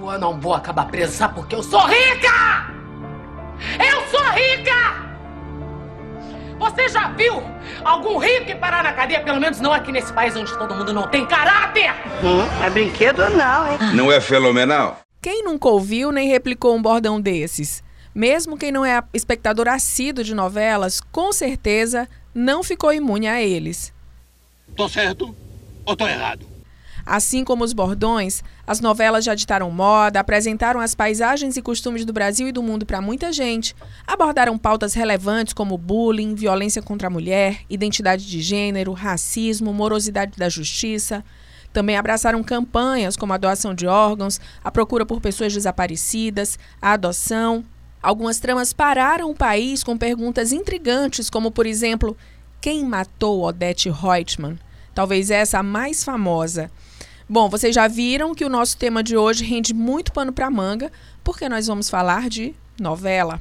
Eu não vou acabar presa, porque eu sou rica! Eu sou rica! Você já viu algum rico parar na cadeia? Pelo menos não aqui nesse país onde todo mundo não tem caráter! Hum, é brinquedo não, hein? Não é fenomenal? Quem nunca ouviu nem replicou um bordão desses? Mesmo quem não é espectador assíduo de novelas, com certeza não ficou imune a eles. Tô certo ou tô errado? Assim como os bordões, as novelas já ditaram moda, apresentaram as paisagens e costumes do Brasil e do mundo para muita gente, abordaram pautas relevantes como bullying, violência contra a mulher, identidade de gênero, racismo, morosidade da justiça. Também abraçaram campanhas como a doação de órgãos, a procura por pessoas desaparecidas, a adoção. Algumas tramas pararam o país com perguntas intrigantes, como, por exemplo, quem matou Odette Reutemann? Talvez essa a mais famosa. Bom, vocês já viram que o nosso tema de hoje rende muito pano para manga, porque nós vamos falar de novela.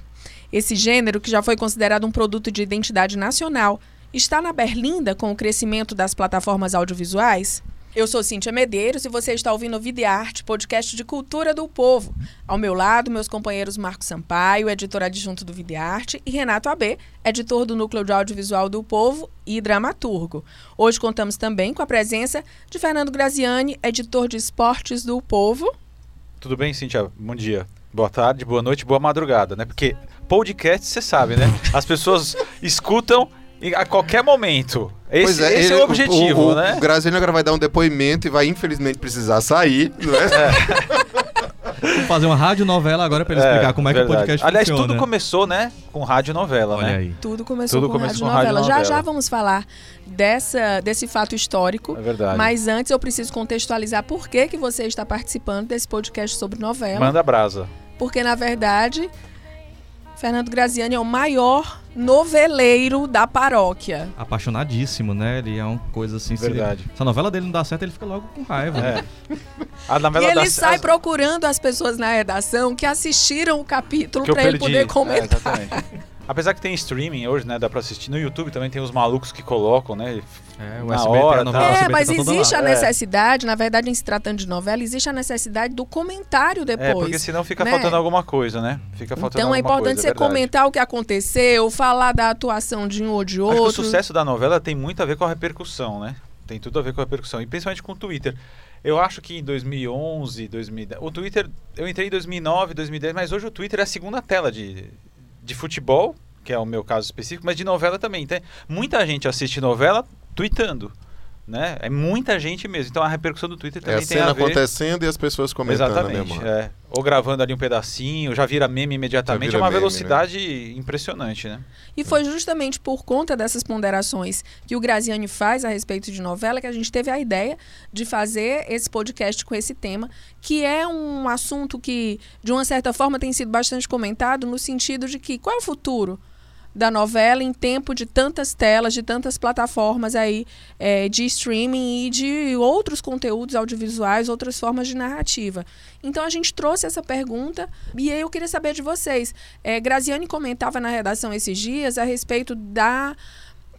Esse gênero, que já foi considerado um produto de identidade nacional, está na berlinda com o crescimento das plataformas audiovisuais? Eu sou Cíntia Medeiros e você está ouvindo o Vida e Arte, podcast de cultura do povo. Ao meu lado, meus companheiros Marcos Sampaio, editor adjunto do Vida e Arte, e Renato AB, editor do Núcleo de Audiovisual do Povo e dramaturgo. Hoje contamos também com a presença de Fernando Graziani, editor de esportes do Povo. Tudo bem, Cíntia? Bom dia. Boa tarde, boa noite, boa madrugada, né? Porque podcast, você sabe, né? As pessoas escutam a qualquer momento. Esse, é, esse ele, é o objetivo, o, o, né? O Graziano agora vai dar um depoimento e vai infelizmente precisar sair, não é? é. fazer uma radionovela agora para ele é, explicar como é verdade. que o podcast Aliás, funciona. tudo começou, né, com radionovela, Olha né? Aí. Tudo começou tudo com começou radionovela. Já já vamos falar dessa, desse fato histórico. É verdade. Mas antes eu preciso contextualizar por que, que você está participando desse podcast sobre novela. Manda brasa. Porque, na verdade, Fernando Graziani é o maior noveleiro da paróquia. Apaixonadíssimo, né? Ele é uma coisa assim. Verdade. Se, se a novela dele não dá certo, ele fica logo com raiva. É. A novela e ele da... sai procurando as pessoas na redação que assistiram o capítulo para ele poder comentar. É, Apesar que tem streaming hoje, né? Dá pra assistir no YouTube também, tem os malucos que colocam, né? É, o SBT, hora, a novela É, SBT mas tá existe a necessidade, é. na verdade, em se tratando de novela, existe a necessidade do comentário depois. É, porque senão fica né? faltando alguma coisa, né? Fica faltando então é importante coisa, você é comentar o que aconteceu, falar da atuação de um ou de outro. Acho que o sucesso da novela tem muito a ver com a repercussão, né? Tem tudo a ver com a repercussão, e principalmente com o Twitter. Eu acho que em 2011, 2010, o Twitter, eu entrei em 2009, 2010, mas hoje o Twitter é a segunda tela de, de futebol que é o meu caso específico, mas de novela também. Então, muita gente assiste novela tweetando. Né? É muita gente mesmo. Então a repercussão do Twitter também é a tem a ver... acontecendo e as pessoas comentando. Exatamente. É. Ou gravando ali um pedacinho, já vira meme imediatamente. Vira é uma meme, velocidade né? impressionante, né? E foi justamente por conta dessas ponderações que o Graziani faz a respeito de novela que a gente teve a ideia de fazer esse podcast com esse tema, que é um assunto que, de uma certa forma, tem sido bastante comentado no sentido de que qual é o futuro da novela em tempo de tantas telas, de tantas plataformas aí é, de streaming e de outros conteúdos audiovisuais, outras formas de narrativa. Então a gente trouxe essa pergunta e aí eu queria saber de vocês. É, Graziane comentava na redação esses dias a respeito da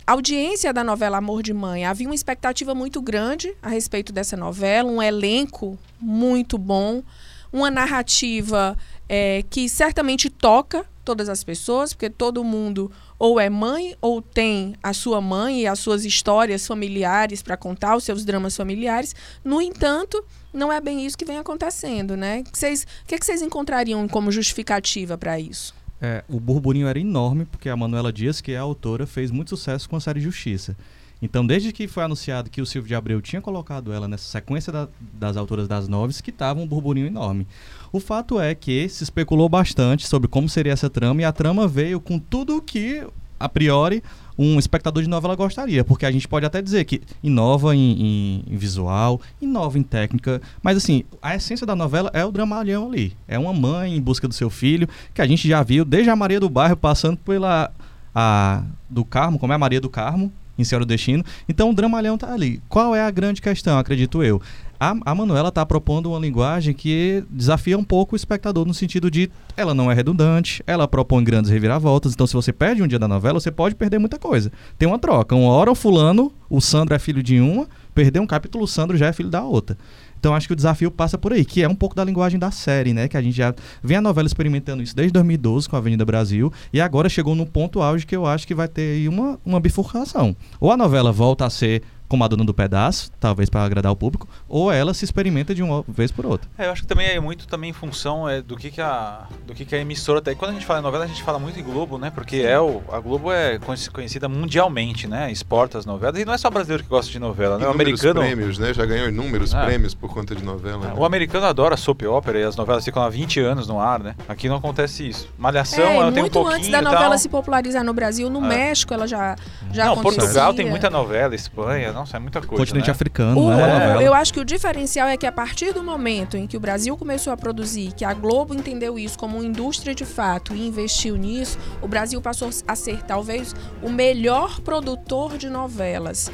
audiência da novela Amor de Mãe. Havia uma expectativa muito grande a respeito dessa novela, um elenco muito bom, uma narrativa é, que certamente toca todas as pessoas, porque todo mundo ou é mãe ou tem a sua mãe e as suas histórias familiares para contar, os seus dramas familiares. No entanto, não é bem isso que vem acontecendo, né? O que, que vocês encontrariam como justificativa para isso? É, o burburinho era enorme, porque a Manuela Dias, que é a autora, fez muito sucesso com a série Justiça. Então, desde que foi anunciado que o Silvio de Abreu tinha colocado ela nessa sequência da, das autoras das noves, que estava um burburinho enorme. O fato é que se especulou bastante sobre como seria essa trama e a trama veio com tudo o que, a priori, um espectador de novela gostaria, porque a gente pode até dizer que inova em, em, em, visual, inova em técnica, mas assim, a essência da novela é o dramalhão ali. É uma mãe em busca do seu filho, que a gente já viu desde a Maria do Bairro passando pela a do Carmo, como é a Maria do Carmo, em Senhor do Destino. Então o dramalhão tá ali. Qual é a grande questão, acredito eu? A, a Manuela está propondo uma linguagem que desafia um pouco o espectador no sentido de ela não é redundante, ela propõe grandes reviravoltas, então se você perde um dia da novela, você pode perder muita coisa. Tem uma troca, uma hora o fulano, o Sandro é filho de uma, perder um capítulo, o Sandro já é filho da outra. Então acho que o desafio passa por aí, que é um pouco da linguagem da série, né? Que a gente já vem a novela experimentando isso desde 2012 com a Avenida Brasil e agora chegou no ponto auge que eu acho que vai ter aí uma, uma bifurcação. Ou a novela volta a ser como a dona do pedaço, talvez para agradar o público, ou ela se experimenta de uma vez por outra. É, eu acho que também é muito também em função é, do que, que a do que, que a emissora tem. Quando a gente fala em novela, a gente fala muito em Globo, né? Porque é o, a Globo é conheci- conhecida mundialmente, né? Exporta as novelas. E não é só brasileiro que gosta de novela, né? O americano. prêmios, né? Já ganhou inúmeros Ah. prêmios por conta de novela. né? O americano adora soap opera e as novelas ficam há 20 anos no ar, né? Aqui não acontece isso. Malhação, É, ela tem um muito pouquinho antes da tal. novela se popularizar no Brasil, no É. México ela já já Não, acontecia. Portugal tem muita novela, Espanha, nossa, é muita coisa. Continente né? africano, O- né? novela. eu acho que o diferencial é que a partir do momento em que o Brasil começou a produzir, que a Globo entendeu isso como uma indústria de fato e investiu nisso, o Brasil passou a ser talvez o melhor produtor de novelas.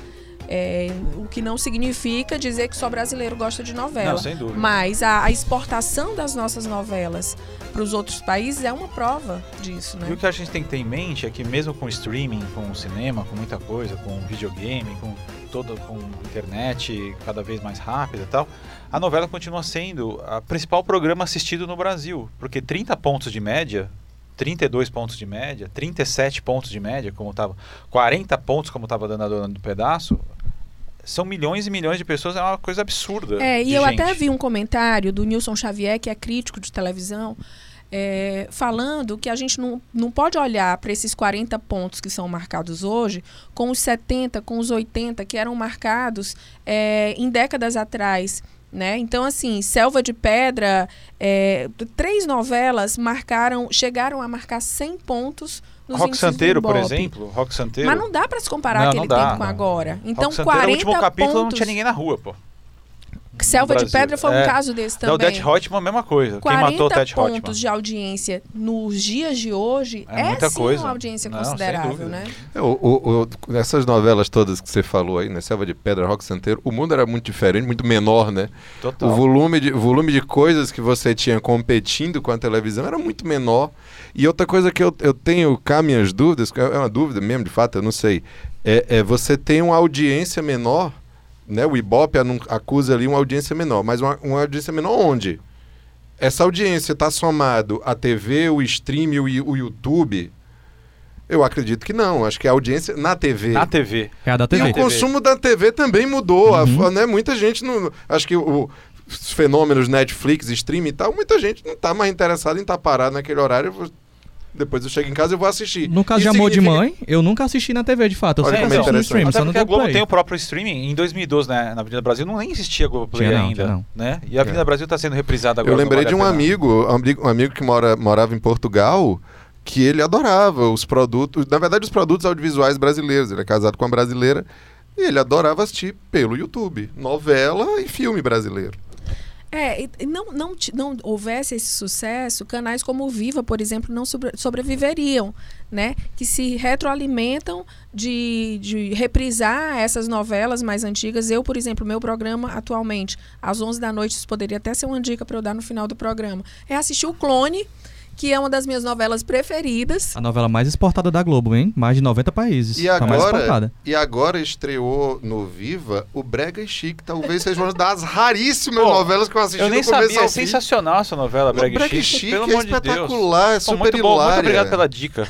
É, o que não significa dizer que só brasileiro gosta de novela. Não, sem dúvida. Mas a, a exportação das nossas novelas para os outros países é uma prova disso, E o né? que a gente tem que ter em mente é que mesmo com streaming, com cinema, com muita coisa, com videogame, com toda com internet cada vez mais rápida e tal, a novela continua sendo a principal programa assistido no Brasil, porque 30 pontos de média, 32 pontos de média, 37 pontos de média, como tava, 40 pontos como estava dando a dona do pedaço, são milhões e milhões de pessoas, é uma coisa absurda. É, e eu gente. até vi um comentário do Nilson Xavier, que é crítico de televisão, é, falando que a gente não, não pode olhar para esses 40 pontos que são marcados hoje com os 70, com os 80 que eram marcados é, em décadas atrás. Né? Então, assim, Selva de Pedra, é, três novelas marcaram, chegaram a marcar 100 pontos nos Rock Santeiro, por exemplo, Rock Santeiro. Mas não dá para se comparar Não, aquele não dá, tempo com não. agora. Então, Rock Santeiro, 40 o último capítulo pontos... não tinha ninguém na rua, pô. Selva de. Pedra foi um É. caso desse Não, o também. Ted Hotman, a mesma coisa. Quem 40 matou o pontos Hotman? de audiência nos dias de hoje É é, muita sim coisa. uma audiência Não, considerável, né? É, o- o- o- essas novelas todas que você falou aí, né? Selva de Pedra, Rock Santeiro, o mundo era muito diferente, muito menor, né? Total. O volume, de, volume de coisas que você tinha competindo com a televisão era muito menor. E outra coisa que eu, eu tenho cá minhas dúvidas, que é uma dúvida mesmo, de fato, eu não sei, é, é você tem uma audiência menor, né? O Ibope acusa ali uma audiência menor, mas uma, uma audiência menor onde? Essa audiência está somado à TV, o stream e o, o YouTube? Eu acredito que não. Acho que a audiência na TV. Na TV. É a da E TV. o consumo da TV também mudou. A Uhum. f- né, muita gente não. Acho que o, os fenômenos Netflix, streaming e tal, muita gente não está mais interessada em estar parado naquele horário. Depois eu chego em casa e vou assistir. No caso Isso de Amor de significa- Mãe, eu nunca assisti na TV de fato. Eu Olha sempre é assisti no interessante. stream, Até só no Globo Globoplay. tem o próprio streaming. Em 2012, né, na Avenida Brasil, não nem existia Globoplay Tinha não, ainda. não. Né? E a Avenida É. Brasil está sendo reprisada agora. Eu lembrei de um um amigo, um amigo que mora, morava em Portugal, que ele adorava os produtos, na verdade, os produtos audiovisuais brasileiros. Ele é casado com uma brasileira e ele adorava assistir pelo YouTube, novela e filme brasileiro. É, não, não, não houvesse esse sucesso, canais como o Viva, por exemplo, não sobre- sobreviveriam, né? Que se retroalimentam de, de reprisar essas novelas mais antigas. Eu, por exemplo, meu programa atualmente, às 11 da noite, isso poderia até ser uma dica para eu dar no final do programa, é assistir o Clone, que é uma das minhas novelas preferidas. A novela mais exportada da Globo, hein? Mais de 90 países. E mais agora, exportada. e agora estreou no Viva o Brega e Chique. Talvez seja uma das raríssimas Pô, novelas que eu assisti Eu nem sabia, é sensacional essa novela, Brega, Brega e Chic. Chic Pelo é amor de Deus. espetacular, é Pô, super muito bom, muito obrigado pela dica.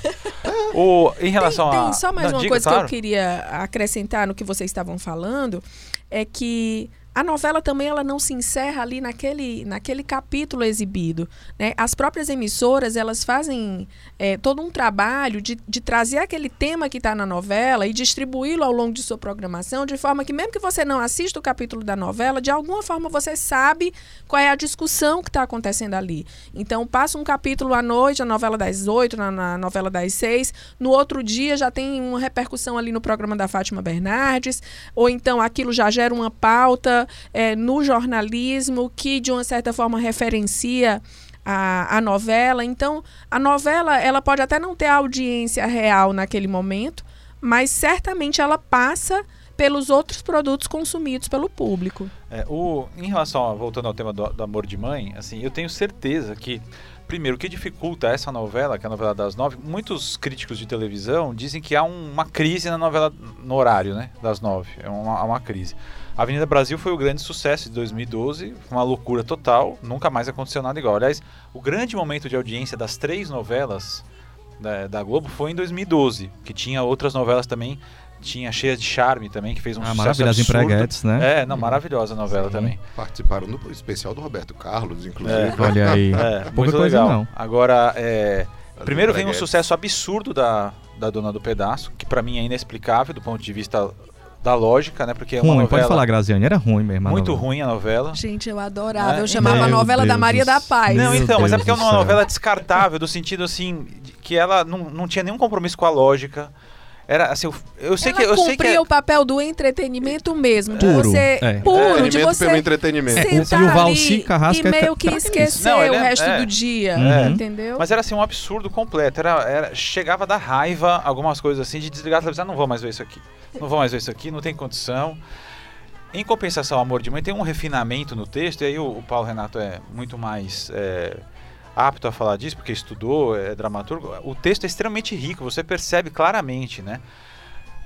o, em relação tem, a. tem só mais uma diga, coisa claro. que eu queria acrescentar no que vocês estavam falando é que a novela também ela não se encerra ali naquele, naquele capítulo exibido. Né? As próprias emissoras elas fazem é, todo um trabalho de, de trazer aquele tema que está na novela e distribuí-lo ao longo de sua programação, de forma que mesmo que você não assista o capítulo da novela, de alguma forma você sabe qual é a discussão que está acontecendo ali. Então passa um capítulo à noite, a novela das oito, na, na novela das seis, no outro dia já tem uma repercussão ali no programa da Fátima Bernardes, ou então aquilo já gera uma pauta é, no jornalismo que de uma certa forma referencia a, a novela. Então, a novela ela pode até não ter audiência real naquele momento, mas certamente ela passa pelos outros produtos consumidos pelo público. É, o, em relação, a, voltando ao tema do, do amor de mãe, assim, eu tenho certeza que Primeiro, o que dificulta essa novela, que é a novela das nove, muitos críticos de televisão dizem que há um, uma crise na novela no horário, né? Das nove. É uma, uma crise. A Avenida Brasil foi o grande sucesso de 2012, uma loucura total, nunca mais aconteceu nada igual. Aliás, o grande momento de audiência das três novelas da, da Globo foi em 2012, que tinha outras novelas também tinha Cheia de Charme também, que fez um Ah, sucesso maravilhosa absurdo. Empreguetes, né? É, não, maravilhosa a novela Sim. também. Participaram do especial do Roberto Carlos, inclusive. É. Olha aí. É, Pouca muito coisa legal. não. Agora, é, primeiro vem um sucesso absurdo da, da Dona do Pedaço, que pra mim é inexplicável do ponto de vista da lógica, né? Porque é uma Ruim, novela pode falar, Graziane, era ruim mesmo. a muito novela. ruim a novela. Gente, eu adorava. É, Eu chamava a meu novela da Deus Maria do da. Paz. Não, então, mas é Deus porque é uma novela descartável, do sentido assim, de que ela não, não tinha nenhum compromisso com a lógica. Era assim, eu, eu sei Ela que eu sei que cumpria é- o papel do entretenimento mesmo. De Puro, você. é. Puro, de Entretenimento você. pelo entretenimento. É, o- sentar e o Valci Carrasco e é meio que esquecer Não, ele o é- resto é. do dia, É. entendeu? Mas era assim um absurdo completo. Era, era- chegava da raiva, algumas coisas assim, de desligar a televisão. Não vou mais ver isso aqui. Não vou mais ver isso aqui, não tem condição. Em compensação, Amor de Mãe tem um refinamento no texto, e aí o, o Paulo Renato é muito mais é, apto a falar disso, porque estudou, é dramaturgo. O texto é extremamente rico, você percebe claramente, né?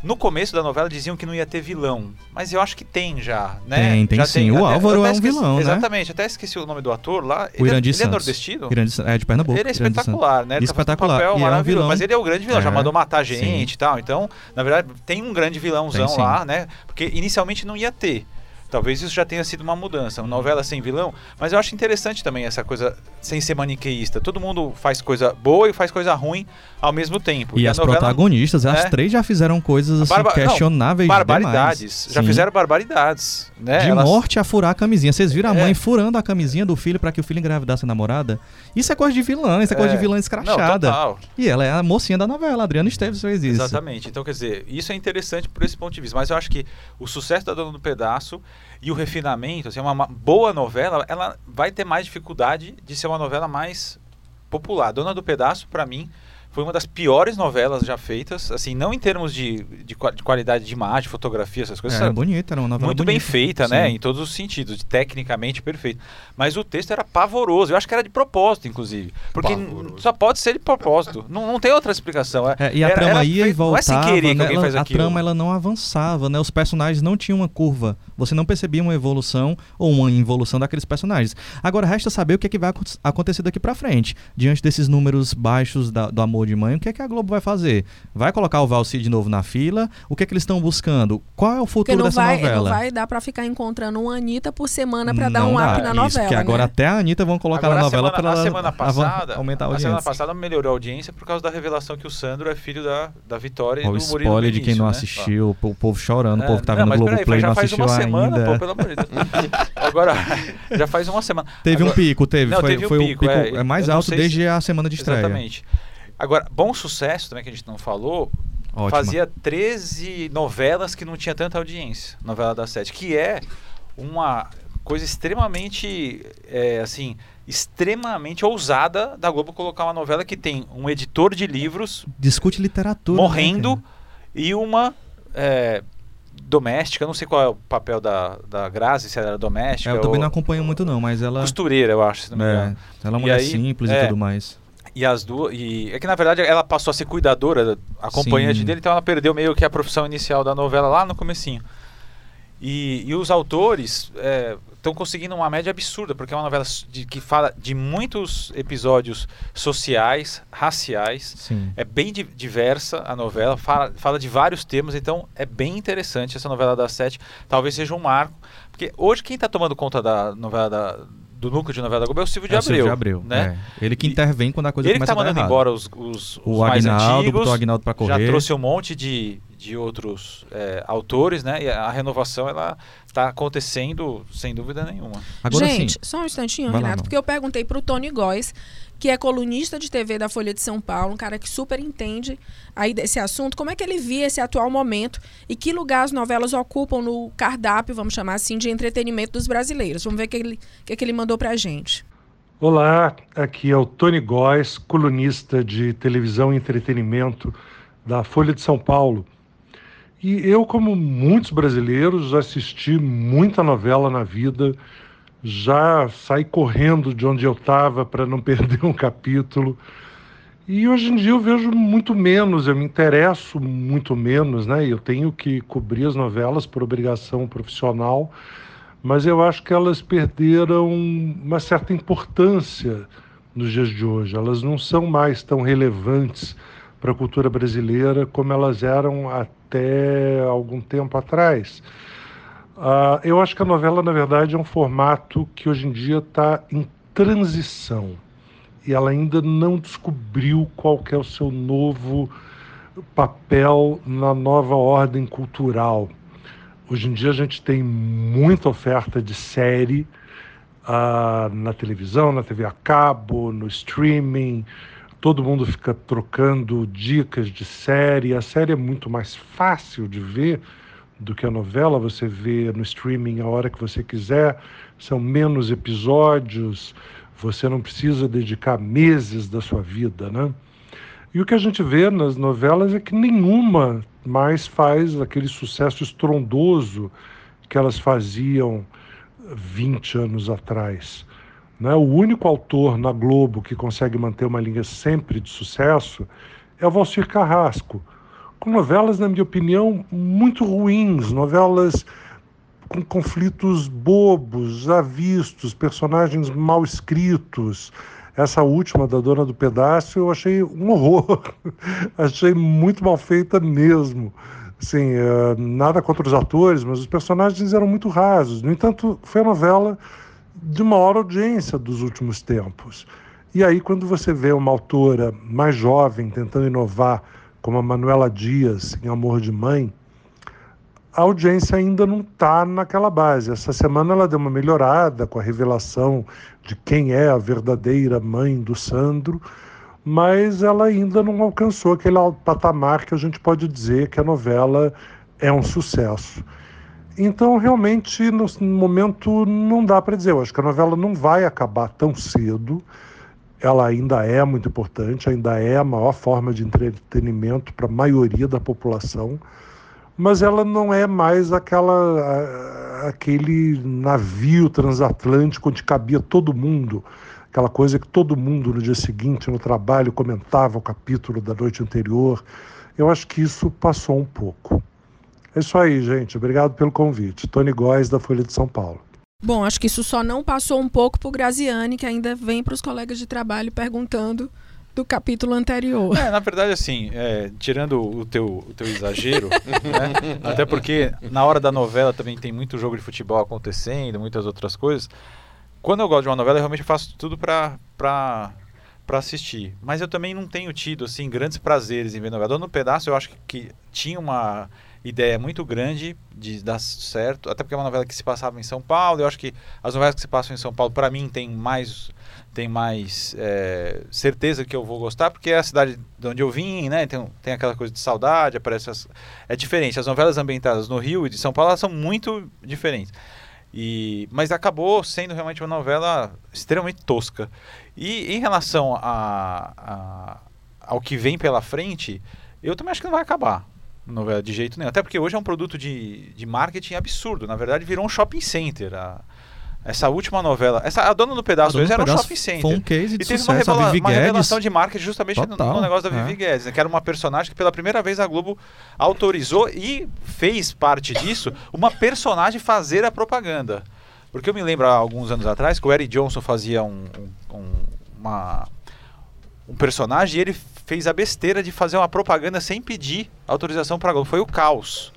No começo da novela diziam que não ia ter vilão, mas eu acho que tem já, né? Tem, tem já sim. O até- Álvaro é um esqueci- vilão, né? Exatamente, até esqueci o nome do ator lá. O ele, é- Irandir ele é nordestino? Grande, é de Pernambuco. Ele é espetacular, né? Ele tá fazendo um Espetacular. papel E é um. Mas ele é o grande vilão, já É. mandou matar Sim. gente e tal. Então, na verdade, tem um grande vilãozão Tem, sim. lá, né? Porque inicialmente não ia ter. Talvez isso já tenha sido uma mudança, uma novela sem vilão. Mas eu acho interessante também essa coisa sem ser maniqueísta. Todo mundo faz coisa boa e faz coisa ruim ao mesmo tempo. E a as novela- protagonistas, as É. três já fizeram coisas assim, Barba- não, questionáveis barbaridades. demais. Já Sim. fizeram barbaridades. Né? De Elas- morte a furar a camisinha. Vocês viram a É. mãe furando a camisinha do filho pra que o filho engravidasse a namorada? Isso é coisa de vilã, isso é, coisa É. de vilã Não, escrachada. total. e ela é a mocinha da novela, Adriana Esteves fez isso. Exatamente. Então, quer dizer, isso é interessante por esse ponto de vista. Mas eu acho que o sucesso da Dona do Pedaço e o refinamento, assim, uma, uma boa novela, ela vai ter mais dificuldade de ser uma novela mais popular. Dona do Pedaço, pra mim, foi uma das piores novelas já feitas, assim, não em termos de, de, de qualidade de imagem, fotografia, essas coisas. Era sabe? bonita, era uma novela muito bem bonita. feita, né? Sim. Em todos os sentidos, de- tecnicamente perfeito. Mas o texto era pavoroso. Eu acho que era de propósito, inclusive. Porque Pavoroso. só pode ser de propósito. não, não tem outra explicação. É, e a Era- trama era ia e feito- Não é voltava, sem querer que né? alguém Ela- faz a aquilo. trama ela não avançava, né? Os personagens não tinham uma curva. Você não percebia uma evolução ou uma involução daqueles personagens. Agora resta saber o que, é que vai acon- acontecer daqui pra frente. Diante desses números baixos da- do amor de mãe, o que é que a Globo vai fazer? Vai colocar o Valci de novo na fila? O que é que eles estão buscando? Qual é o futuro não dessa vai, novela? não vai dar pra ficar encontrando uma Anitta por semana pra dar Não um dá. up na Isso, novela. porque agora né? até a Anitta vão colocar Agora, na a novela semana, pra a ela semana passada, aumentar a a audiência. semana passada melhorou a audiência por causa da revelação que o Sandro é filho da, da Vitória e Ó, o do Murilo spoiler de quem não né? assistiu, o povo chorando, o povo que tá É, vendo não, o mas peraí, Globoplay e já não faz assistiu uma semana, ainda. pô, pelo amor de Deus. Agora, já faz uma semana. Teve um Agora- pico, teve. Não, foi teve um foi pico, o pico é, é, mais alto desde se- a semana de estreia. Exatamente. Agora, bom sucesso também que a gente não falou, Ótimo. fazia 13 novelas que não tinha tanta audiência, novela das sete, que é uma coisa extremamente, é, assim, extremamente ousada da Globo colocar uma novela que tem um editor de livros Discute literatura. morrendo né, e uma é, doméstica, não sei qual é o papel da, da Grazi, se ela era doméstica? É, eu também ou não acompanho muito não, mas ela costureira, eu acho, se não me é, ela é uma mulher aí, simples é, e tudo mais. E as duas. E é que na verdade ela passou a ser cuidadora, acompanhante Sim. dele, então ela perdeu meio que a profissão inicial da novela lá no comecinho. E, e os autores estão conseguindo uma média absurda, porque é uma novela de- que fala de muitos episódios sociais, raciais. Sim. É bem di- diversa a novela, fala, fala de vários temas, então é bem interessante essa novela das sete. Talvez seja um marco. Porque hoje quem está tomando conta da novela da- do núcleo de novela da Globo é o Silvio de É o Abreu. Silvio de Abreu, né? é. Ele que E- intervém quando a coisa Ele que começa tá a dar mandando errado. embora os, os, os O mais Agnaldo, antigos. botou o Agnaldo Já correr. trouxe um monte de, de outros é, autores, né? E a, renovação ela está acontecendo sem dúvida nenhuma. Agora Gente, sim. só um instantinho, Vai lá, Renato, não. porque eu perguntei pro Tony Góes, que é colunista de TV da Folha de São Paulo, um cara que super entende aí desse assunto, como é que ele via esse atual momento e que lugar as novelas ocupam no cardápio, vamos chamar assim, de entretenimento dos brasileiros. Vamos ver o que ele, que, que ele mandou pra gente. Olá, aqui é o Tony Góes, colunista de televisão e entretenimento da Folha de São Paulo. E eu, como muitos brasileiros, assisti muita novela na vida, já saí correndo de onde eu estava para não perder um capítulo. E hoje em dia eu vejo muito menos, eu me interesso muito menos, né? Eu tenho que cobrir as novelas por obrigação profissional, mas eu acho que elas perderam uma certa importância nos dias de hoje. Elas não são mais tão relevantes para a cultura brasileira como elas eram até algum tempo atrás. Uh, eu acho que a novela, na verdade, é um formato que hoje em dia está em transição e ela ainda não descobriu qual é o seu novo papel na nova ordem cultural. Hoje em dia a gente tem muita oferta de série uh, na televisão, na TV a cabo, no streaming. Todo mundo fica trocando dicas de série. A série é muito mais fácil de ver do que a novela. Você vê no streaming a hora que você quiser. São menos episódios. Você não precisa dedicar meses da sua vida, né? E o que a gente vê nas novelas é que nenhuma mais faz aquele sucesso estrondoso que elas faziam 20 anos atrás. Né? O único autor na Globo que consegue manter uma linha sempre de sucesso é o Valcir Carrasco, com novelas, na minha opinião, muito ruins, novelas com conflitos bobos, avistos, personagens mal escritos. Essa última da Dona do Pedaço eu achei um horror, achei muito mal feita mesmo. Assim, nada contra os atores, mas os personagens eram muito rasos. No entanto, foi a novela de maior audiência dos últimos tempos. E aí, quando você vê uma autora mais jovem tentando inovar, como a Manuela Dias em Amor de Mãe, a audiência ainda não está naquela base. Essa semana ela deu uma melhorada com a revelação de quem é a verdadeira mãe do Sandro, mas ela ainda não alcançou aquele patamar que a gente pode dizer que a novela é um sucesso. Então, realmente, no momento não dá para dizer. Eu acho que a novela não vai acabar tão cedo. Ela ainda é muito importante, ainda é a maior forma de entretenimento para a maioria da população, mas ela não é mais aquela aquele navio transatlântico onde cabia todo mundo, aquela coisa que todo mundo no dia seguinte no trabalho comentava o capítulo da noite anterior. Eu acho que isso passou um pouco. É isso aí, gente. Obrigado pelo convite. Tony Góes, da Folha de São Paulo. Bom, acho que isso só não passou um pouco para o Graziani, que ainda vem para os colegas de trabalho perguntando do capítulo anterior. É, na verdade, assim, é, tirando o teu, o teu exagero, né? até porque na hora da novela também tem muito jogo de futebol acontecendo, muitas outras coisas. Quando eu gosto de uma novela, eu realmente faço tudo para para assistir. Mas eu também não tenho tido assim grandes prazeres em ver novela. No pedaço eu acho que, que tinha uma ideia muito grande de dar certo, até porque é uma novela que se passava em São Paulo. Eu acho que as novelas que se passam em São Paulo, para mim, tem mais tem mais é, certeza que eu vou gostar, porque é a cidade de onde eu vim, né? Tem, tem aquela coisa de saudade, aparece as, é diferente. As novelas ambientadas no Rio e de São Paulo são muito diferentes. E, mas acabou sendo realmente uma novela extremamente tosca. E em relação a, a, ao que vem pela frente, eu também acho que não vai acabar novela de jeito nenhum. Até porque hoje é um produto de, de marketing absurdo. Na verdade, virou um shopping center. A, essa última novela. Essa, a Dona do Pedaço Dona era um shopping center. Foi um case de e teve sucesso, uma, revela uma revelação de marketing justamente no, no, negócio da Vivi é. Guedes, né, que era uma personagem que pela primeira vez a Globo autorizou e fez parte disso uma personagem fazer a propaganda. Porque eu me lembro há alguns anos atrás que o Eric Johnson fazia um, um, uma, um personagem e ele fez a besteira de fazer uma propaganda sem pedir autorização para a Globo. Foi o caos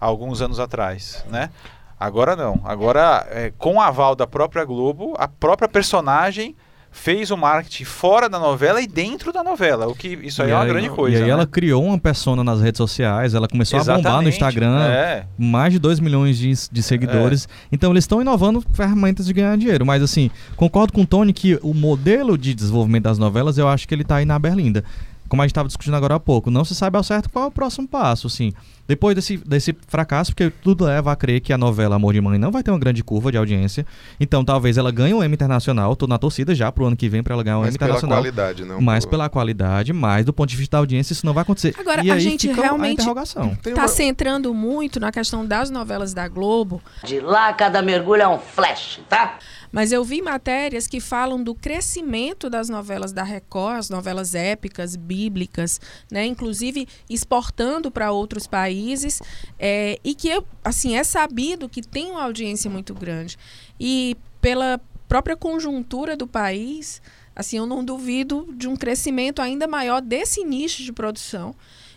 há alguns anos atrás, né? Agora não. Agora, é, com o aval da própria Globo, a própria personagem fez o marketing fora da novela e dentro da novela. O que isso aí é uma grande coisa. E aí né? ela criou uma persona nas redes sociais, ela começou a bombar no Exatamente, Instagram, é. mais de 2 milhões de, de seguidores. Então eles estão inovando ferramentas de ganhar dinheiro. Mas assim, concordo com o Tony que o modelo de desenvolvimento das novelas, eu acho que ele tá aí na berlinda. Como a gente estava discutindo agora há pouco, não se sabe ao certo qual é o próximo passo, assim. Depois desse, desse fracasso, porque tudo leva a crer que a novela Amor de Mãe não vai ter uma grande curva de audiência. Então talvez ela ganhe um M internacional. Tô na torcida já pro ano que vem para ela ganhar um Mas M pela internacional. qualidade, não mais por- pela qualidade, mas do ponto de vista da audiência isso não vai acontecer. Agora, e a aí gente fica realmente- a Está uma- centrando muito na questão das novelas da Globo, De lá, cada mergulho é um flash, tá? Mas eu vi matérias que falam do crescimento das novelas da Record, as novelas épicas, bíblicas, né? inclusive exportando para outros países, é, e que assim é sabido que tem uma audiência muito grande. E pela própria conjuntura do país, assim, eu não duvido de um crescimento ainda maior desse nicho de produção,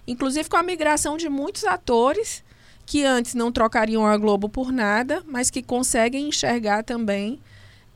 inclusive com a migração de muitos atores que antes não trocariam a Globo por nada, mas que conseguem enxergar também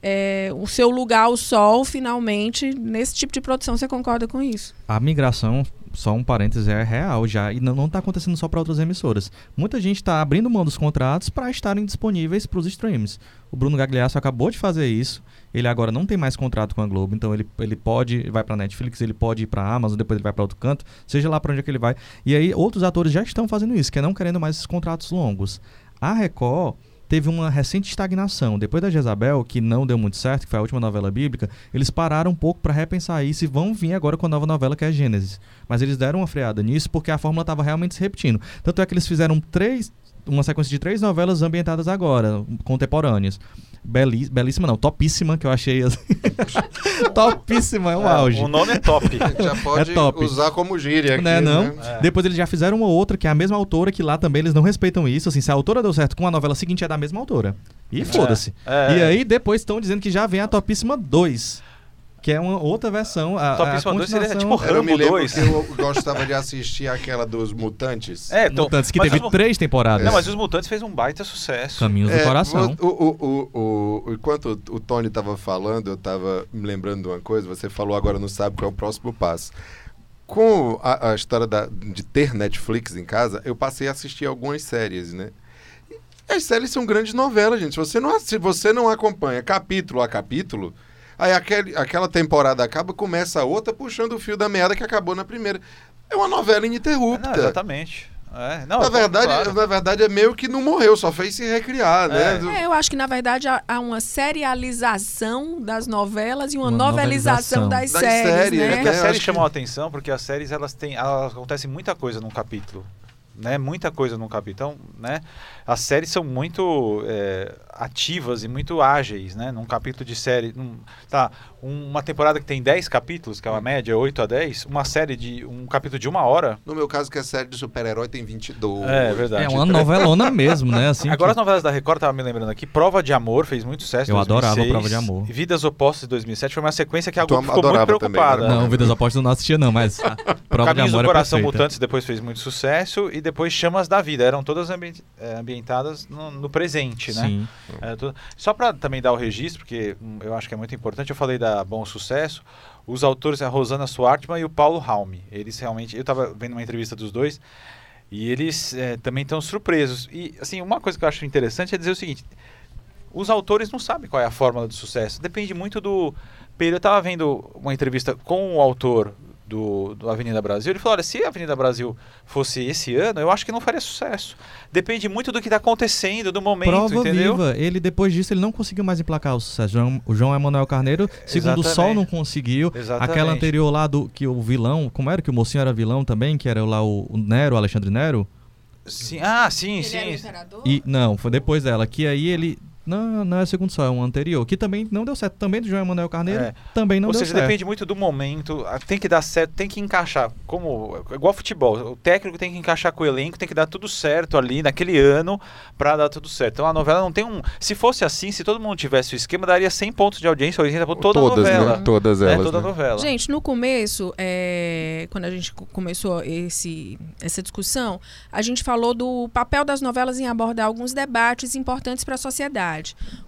é, o seu lugar ao sol, finalmente, nesse tipo de produção. Você concorda com isso? A migração, só um parênteses, é real já e não, não tá acontecendo só para outras emissoras. Muita gente está abrindo mão dos contratos para estarem disponíveis para os streams. O Bruno Gagliasso acabou de fazer isso. Ele agora não tem mais contrato com a Globo, então ele, ele pode vai para Netflix, ele pode ir para Amazon, depois ele vai para outro canto, seja lá para onde é que ele vai. E aí outros atores já estão fazendo isso, que é não querendo mais esses contratos longos. A Record teve uma recente estagnação. Depois da Jezabel, que não deu muito certo, que foi a última novela bíblica, eles pararam um pouco para repensar isso e vão vir agora com a nova novela que é Gênesis. Mas eles deram uma freada nisso porque a fórmula estava realmente se repetindo. Tanto é que eles fizeram três uma sequência de três novelas ambientadas agora, contemporâneas. Beli- belíssima não, topíssima, que eu achei assim. topíssima, é o auge. O nome é top. Já pode É top. usar como gíria aqui, Né, não? né? Depois eles já fizeram uma outra, que é a mesma autora, que lá também eles não respeitam isso. Assim, se a autora deu certo com a novela seguinte, é da mesma autora. E foda-se. é. E aí depois estão dizendo que já vem a Topíssima 2. Que é uma outra versão. A, Topíssima a 2 seria continuação- tipo Eu me Rambo lembro 2. que eu gostava de assistir aquela dos Mutantes. É, então, Mutantes, que teve os três temporadas. Não, mas os Mutantes fez um baita sucesso. Caminhos do É, Coração. O, o, o, o, o- enquanto o Tony estava falando, eu estava me lembrando de uma coisa. Você falou agora não sabe qual é o próximo passo. Com a, a história da- de ter Netflix em casa, eu passei a assistir algumas séries, né? E As séries são grandes novelas, gente. Se você não, se você não acompanha capítulo a capítulo, aí aquele, aquela temporada acaba, começa a outra puxando o fio da meada que acabou na primeira. É uma novela ininterrupta. Não, exatamente. É, não, na, verdade, claro. na verdade, é meio que não morreu, só fez se recriar, né? É. É, eu acho que, na verdade, há, há uma serialização das novelas e uma, Uma novelização, novelização. das, Das séries, séries, É né? que a né? série Acho que- chamou a atenção porque as séries elas têm, elas acontece muita coisa num capítulo, né? Muita coisa capítulo, Então, né? As séries são muito é, ativas e muito ágeis, né? Num capítulo de série, num- tá? Um- uma temporada que tem 10 capítulos, que é uma média 8 a 10, uma série de um capítulo de uma hora. No meu caso, que é série de super-herói, tem 22. É verdade. É uma novelona mesmo, né? Assim, Agora as que- novelas da Record, tava me lembrando aqui, Prova de Amor fez muito sucesso. Eu adorava 2006, Prova de Amor. Vidas Opostas de 2007 foi uma sequência que a Globo ficou muito adorava também, preocupada. né? Não, Vidas Opostas eu não assistia, não, mas a prova de Caminhos amor do é Coração perfeita. Mutantes depois fez muito sucesso e depois Chamas da Vida. Eram todas ambi- eh, ambientadas no, no presente, né? Sim. É, tudo- Só para também dar o registro, porque hum, eu acho que é muito importante, eu falei da Bom Sucesso, os autores, a Rosana Swartman e o Paulo Raume, eles realmente, eu estava vendo uma entrevista dos dois, e eles eh, também estão surpresos. E, assim, uma coisa que eu acho interessante é dizer o seguinte, os autores não sabem qual é a fórmula do sucesso, depende muito do. Eu estava vendo uma entrevista com o autor do, do Avenida Brasil, ele falou, olha, se a Avenida Brasil fosse esse ano, eu acho que não faria sucesso. Depende muito do que está acontecendo, do momento, Prova entendeu? viva. Ele, depois disso, ele não conseguiu mais emplacar o sucesso. João, o João Emanuel Carneiro, segundo o Sol, Exatamente. não conseguiu. Exatamente. Aquela anterior lá do que o vilão, como era que o mocinho era vilão também, que era lá o, o Nero, o Alexandre Nero? Sim, ah, sim, Ele era o sim. imperador? E não, foi depois dela, que aí ele não, não é segundo Sol, é um anterior, que também não deu certo, também do João Emanuel Carneiro, É. também não Ou deu seja, certo. depende muito do momento, ah, tem que dar certo, tem que encaixar, como igual futebol, o técnico tem que encaixar com o elenco, tem que dar tudo certo ali naquele ano pra dar tudo certo. Então a novela não tem um, se fosse assim, se todo mundo tivesse o esquema, daria 100 pontos de audiência, 80 por toda Todas, a novela. né? Todas né? elas. Toda a né? novela. Gente, no começo, é, quando a gente co- começou esse, essa discussão, a gente falou do papel das novelas em abordar alguns debates importantes para a sociedade.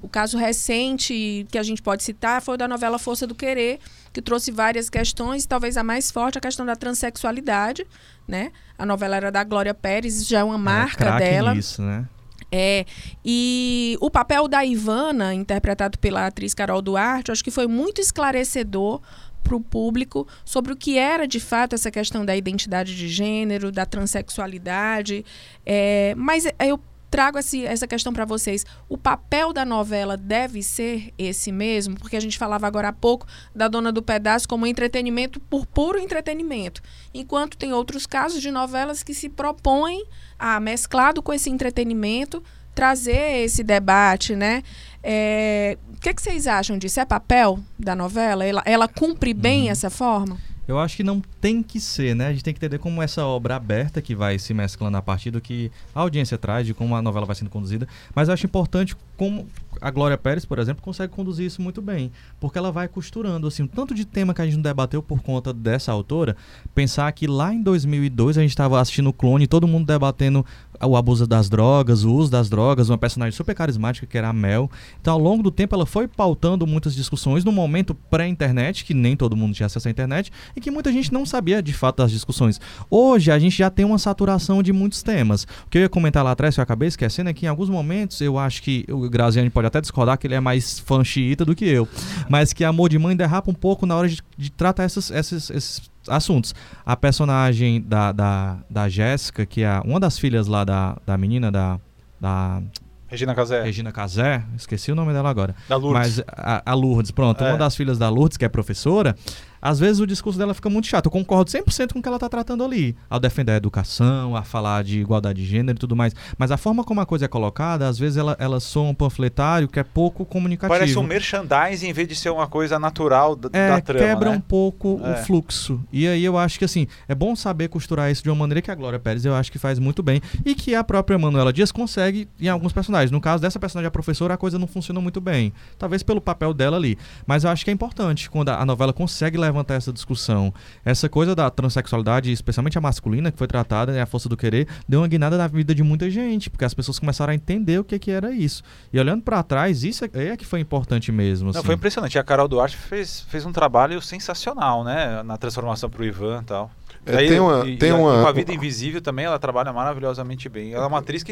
O caso recente que a gente pode citar foi o da novela Força do Querer, que trouxe várias questões, talvez a mais forte, a questão da transexualidade. Né? A novela era da Glória Pérez, isso já é uma marca craque dela. nisso, né? É, e o papel da Ivana, interpretado pela atriz Carol Duarte, acho que foi muito esclarecedor para o público sobre o que era de fato essa questão da identidade de gênero, da transexualidade. É, mas eu trago esse, essa questão para vocês. O papel da novela deve ser esse mesmo? Porque a gente falava agora há pouco da Dona do Pedaço como entretenimento por puro entretenimento. Enquanto tem outros casos de novelas que se propõem a, mesclado com esse entretenimento, trazer esse debate, né? É, o que, que, vocês acham disso? É papel da novela? Ela, ela cumpre bem uhum. essa forma? Eu acho que não tem que ser, né? A gente tem que entender como essa obra aberta que vai se mesclando a partir do que a audiência traz, de como a novela vai sendo conduzida. Mas eu acho importante como a Glória Pérez, por exemplo, consegue conduzir isso muito bem. Porque ela vai costurando, assim, um tanto de tema que a gente não debateu por conta dessa autora. Pensar que lá em 2002 a gente estava assistindo o Clone, todo mundo debatendo o abuso das drogas, o uso das drogas, uma personagem super carismática que era a Mel. Então, ao longo do tempo, ela foi pautando muitas discussões no momento pré-internet, que nem todo mundo tinha acesso à internet, e que muita gente não sabia de fato das discussões. Hoje, a gente já tem uma saturação de muitos temas. O que eu ia comentar lá atrás, que eu acabei esquecendo, é que em alguns momentos eu acho que o Graziani pode até discordar que ele é mais fã xiita do que eu, mas que Amor de Mãe derrapa um pouco na hora de, de tratar essas, esses, esses assuntos. A personagem da, da, da Jéssica, que é uma das filhas lá da, da menina da. da Regina Casé. Regina Casé, esqueci o nome dela agora. Da Lourdes. Mas a, a Lourdes, pronto, é. uma das filhas da Lourdes, que é professora, às vezes o discurso dela fica muito chato. Eu concordo 100% com o que ela está tratando ali. Ao defender a educação, a falar de igualdade de gênero e tudo mais. Mas a forma como a coisa é colocada, às vezes ela, ela soa um panfletário que é pouco comunicativo. Parece um merchandising em vez de ser uma coisa natural da, é, da trama, quebra né? um pouco é. o fluxo. E aí eu acho que assim, é bom saber costurar isso de uma maneira que a Glória Pérez eu acho que faz muito bem. E que a própria Manuela Dias consegue em alguns personagens. No caso dessa personagem, a professora, a coisa não funciona muito bem. Talvez pelo papel dela ali. Mas eu acho que é importante quando a novela consegue levantar essa discussão essa coisa da transexualidade, especialmente a masculina, que foi tratada, né, a força do querer, deu uma guinada na vida de muita gente, porque as pessoas começaram a entender o que, que era isso. E olhando para trás, isso é, é, que foi importante mesmo. Assim. Não, foi impressionante. A Carol Duarte fez, fez um trabalho sensacional, né? Na transformação pro Ivan e tal. É, Daí, tem uma, e, tem e, uma... com a vida invisível também, ela trabalha maravilhosamente bem. Ela é uma atriz que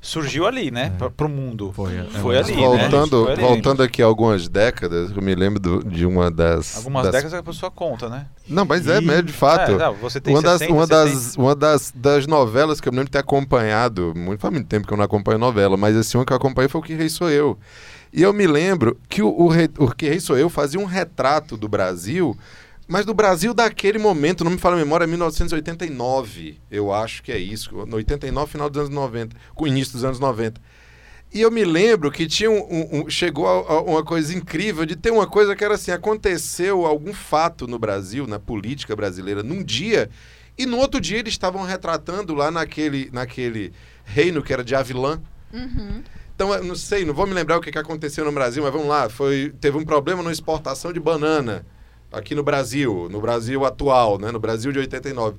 surgiu ali, né? É. Para o mundo. Foi, é, foi ali, voltando, né? Foi ali. Voltando aqui algumas décadas, eu me lembro do, de uma das... Algumas das... décadas a pessoa conta, né? Não, mas e... é mesmo, de fato. É, não, você tem uma 60, das, uma, das, uma das, das novelas que eu me lembro de ter acompanhado, muito, faz muito tempo que eu não acompanho novela, mas assim, uma que eu acompanhei foi o Que Rei Sou Eu. E eu me lembro que o, o, o Que Rei Sou Eu fazia um retrato do Brasil mas do Brasil daquele momento, não me fala a memória, 1989, eu acho que é isso. No 89, final dos anos 90, com o início dos anos 90. E eu me lembro que tinha um, um, um chegou a, a uma coisa incrível de ter uma coisa que era assim, aconteceu algum fato no Brasil, na política brasileira, num dia, e no outro dia eles estavam retratando lá naquele, naquele reino que era de Avilã. Uhum. Então, eu não sei, não vou me lembrar o que, que aconteceu no Brasil, mas vamos lá, foi, teve um problema na exportação de banana aqui no Brasil, no Brasil atual, né, no Brasil de 89.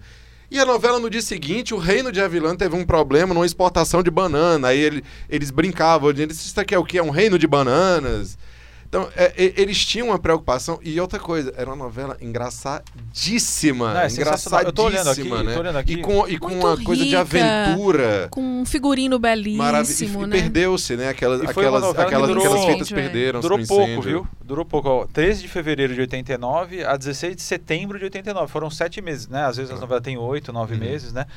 E a novela no dia seguinte, o Reino de Avilã teve um problema numa exportação de banana. Aí ele, eles brincavam, eles isso aqui é o que? É um reino de bananas? Então, é, é, eles tinham uma preocupação. E outra coisa, era uma novela engraçadíssima. Não, é engraçadíssima, eu tô olhando aqui, né? tô olhando aqui. E com, e com uma rica, coisa de aventura. Com um figurino belíssimo, né? E perdeu-se, né? Aquelas, aquelas, aquelas, durou, aquelas fitas perderam. Durou pouco, viu? Durou pouco. Ó, 13 de fevereiro de 89 a 16 de setembro de 89. Foram sete meses, né? Às vezes a novela tem oito, nove uhum. meses, né?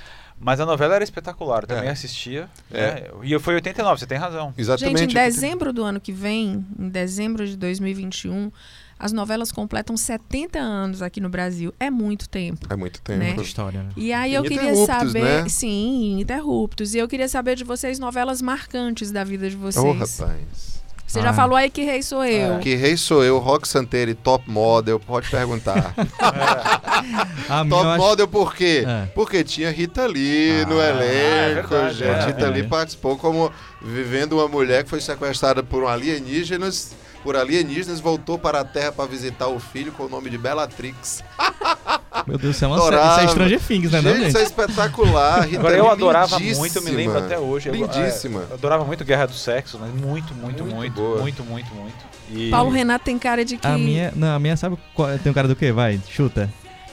Mas a novela era espetacular, também é. assistia. É. Né? E foi 89, você tem razão. Exatamente. Gente, em dezembro do ano que vem, em dezembro de 2021, as novelas completam 70 anos aqui no Brasil. É muito tempo. É muito tempo. Né? história, né? E aí eu queria saber. Né? Sim, interruptos. E eu queria saber de vocês novelas marcantes da vida de vocês. Oh, rapaz. Você ah. já falou aí que rei sou eu. É. Que rei sou eu, Rock Santeiro e Top Model, pode perguntar. é. Top acho... Model por quê? É. Porque tinha Rita Lee ah, no elenco, é gente. É. Rita Lee participou como vivendo uma mulher que foi sequestrada por um alienígenas por alienígenas, voltou para a Terra para visitar o filho com o nome de Bellatrix. Meu Deus, isso é, uma isso é Stranger Things, né? Gente, não, isso é espetacular. Rita Agora, eu adorava muito, eu me lembro até hoje. Lindíssima. Eu, é, eu adorava muito Guerra do Sexo, né? Muito, muito, muito, muito, muito, muito, muito. E... Paulo Renato tem cara de que... A minha, não, a minha sabe qual, tem um cara do quê? Vai, chuta.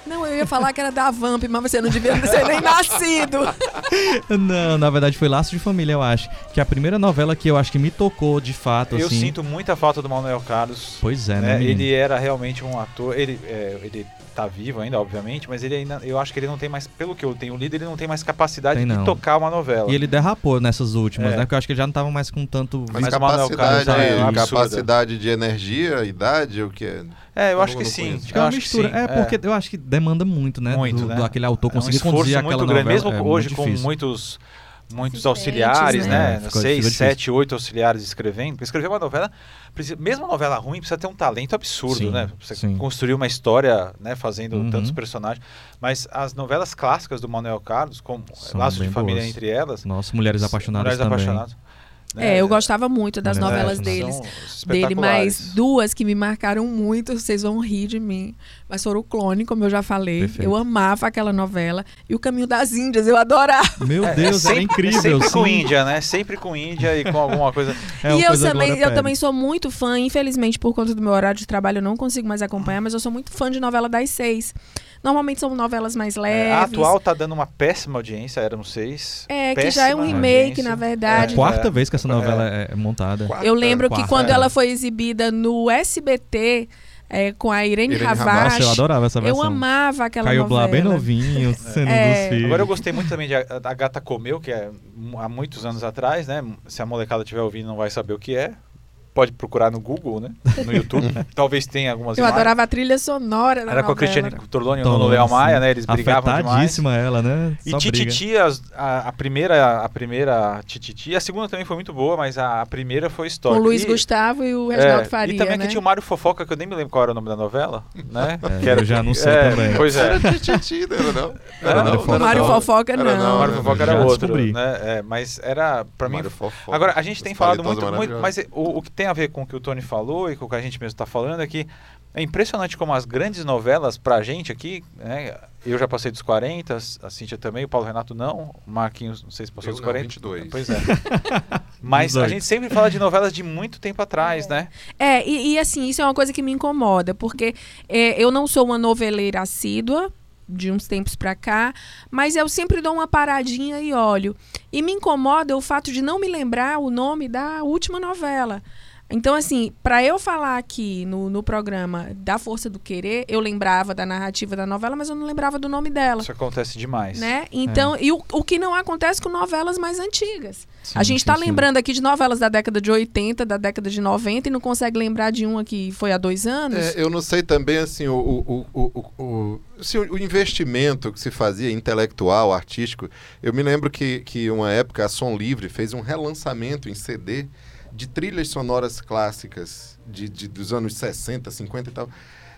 Não, eu ia falar que era da Vamp, mas você não devia ser nem nascido. Não, na verdade foi Laço de Família, eu acho. Que é a primeira novela que eu acho que me tocou de fato, Eu assim. sinto muita falta do Manuel Carlos. Pois é, né, né? Ele era realmente um ator. Ele, é, ele tá vivo ainda, obviamente, mas ele ainda. Eu acho que ele não tem mais, pelo que eu tenho lido, ele não tem mais capacidade Tem de tocar uma novela. E ele derrapou nessas últimas, É. né? Porque eu acho que ele já não tava mais com tanto... Mas, Mas o Manuel capacidade, Carlos é capacidade de energia, idade, o que é? É, eu acho que sim. conheço. Acho que é acho que mistura. sim, é, porque eu acho que demanda muito, né? Muito, do, né? do aquele autor É um conseguir esforço conduzir muito aquela grande, novela. mesmo é hoje muito com difícil. muitos muitos auxiliares, né? né? É, Seis, sete, oito auxiliares escrevendo. Porque escrever uma novela, precisa, mesmo uma novela ruim, precisa ter um talento absurdo, Sim, né? Você sim. construir uma história, né? Fazendo Uhum. tantos personagens. Mas as novelas clássicas do Manuel Carlos, como São Laços de Família boas. entre elas, Nossa, Mulheres Apaixonadas Mulheres também. Apaixonadas. Né? É, eu gostava muito das É, novelas são deles. Dele, mas duas que me marcaram muito, vocês vão rir de mim. Mas foram o Clone, como eu já falei. Perfeito. Eu amava aquela novela. E o Caminho das Índias, eu adorava. Meu É, Deus, é sempre, incrível. Sempre com sim. Índia, né? Sempre com Índia e com alguma coisa. É e eu coisa também, eu também sou muito fã, infelizmente, por conta do meu horário de trabalho, eu não consigo mais acompanhar, mas eu sou muito fã de novela das seis. Normalmente são novelas mais É, leves. a atual tá dando uma péssima audiência, eram seis. É, que já é um remake, audiência. na verdade. É a quarta É. vez que essa novela é, é montada. Quarta. Eu lembro que Quarta. quando ela foi exibida no SBT, é, com a Irene, Irene Nossa, eu adorava essa versão. eu amava aquela Caio novela. Blá bem novinho, sendo É. dos filhos. Agora eu gostei muito também de A a Gata Comeu, que é há muitos anos atrás, né? Se a molecada estiver ouvindo não vai saber o que é. Pode procurar no Google, né? No YouTube. né? Talvez tenha algumas Eu imagens. adorava a trilha sonora da Era com a. Cristiane Torloni e o Leal Maia, né? Eles brigavam demais. Ela, né? E Só briga. Tititi, a, a primeira, a primeira Tititi, a segunda também foi muito boa, mas a, a primeira foi Com histórica. o Luiz E- Gustavo e o Reginaldo é, Faria, E também né? aqui tinha o Mário Fofoca, que eu nem me lembro qual era o nome da novela, né? É, eu já não sei é, também. Pois é. Era Tititi, não era não? Era não, não, não era Mário não. Fofoca, Era não. O Mário Fofoca era outro, descobri. né? É, mas era, pra mim... Mário Fofoca. Agora, a gente tem falado muito, muito mas o que tem a ver com o que o Tony falou e com o que a gente mesmo está falando é que é impressionante como as grandes novelas pra gente aqui, né? Eu já passei dos 40, a Cíntia também, o Paulo Renato não, o Marquinhos, não sei se passou Eu dos não, 40. 22. Pois é. Mas a 18. gente sempre fala de novelas de muito tempo atrás, né? É, e, e, assim, isso é uma coisa que me incomoda, porque é, eu não sou uma noveleira assídua, de uns tempos pra cá, mas eu sempre dou uma paradinha e olho. E me incomoda o fato de não me lembrar o nome da última novela. Então, assim, para eu falar aqui no, no programa da Força do Querer, eu lembrava da narrativa da novela, mas eu não lembrava do nome dela. Isso acontece demais. Né? Então, e o, o que não acontece com novelas mais antigas. Sim, a gente sim, tá sim. lembrando aqui de novelas da década de 80, da década de 90 e não consegue lembrar de uma que foi há dois anos. É, eu não sei também assim o, o, o, o, o, assim, o investimento que se fazia intelectual, artístico. Eu me lembro que, que uma época a Som Livre fez um relançamento em CD de trilhas sonoras clássicas de, de- dos anos 60, 50 e tal.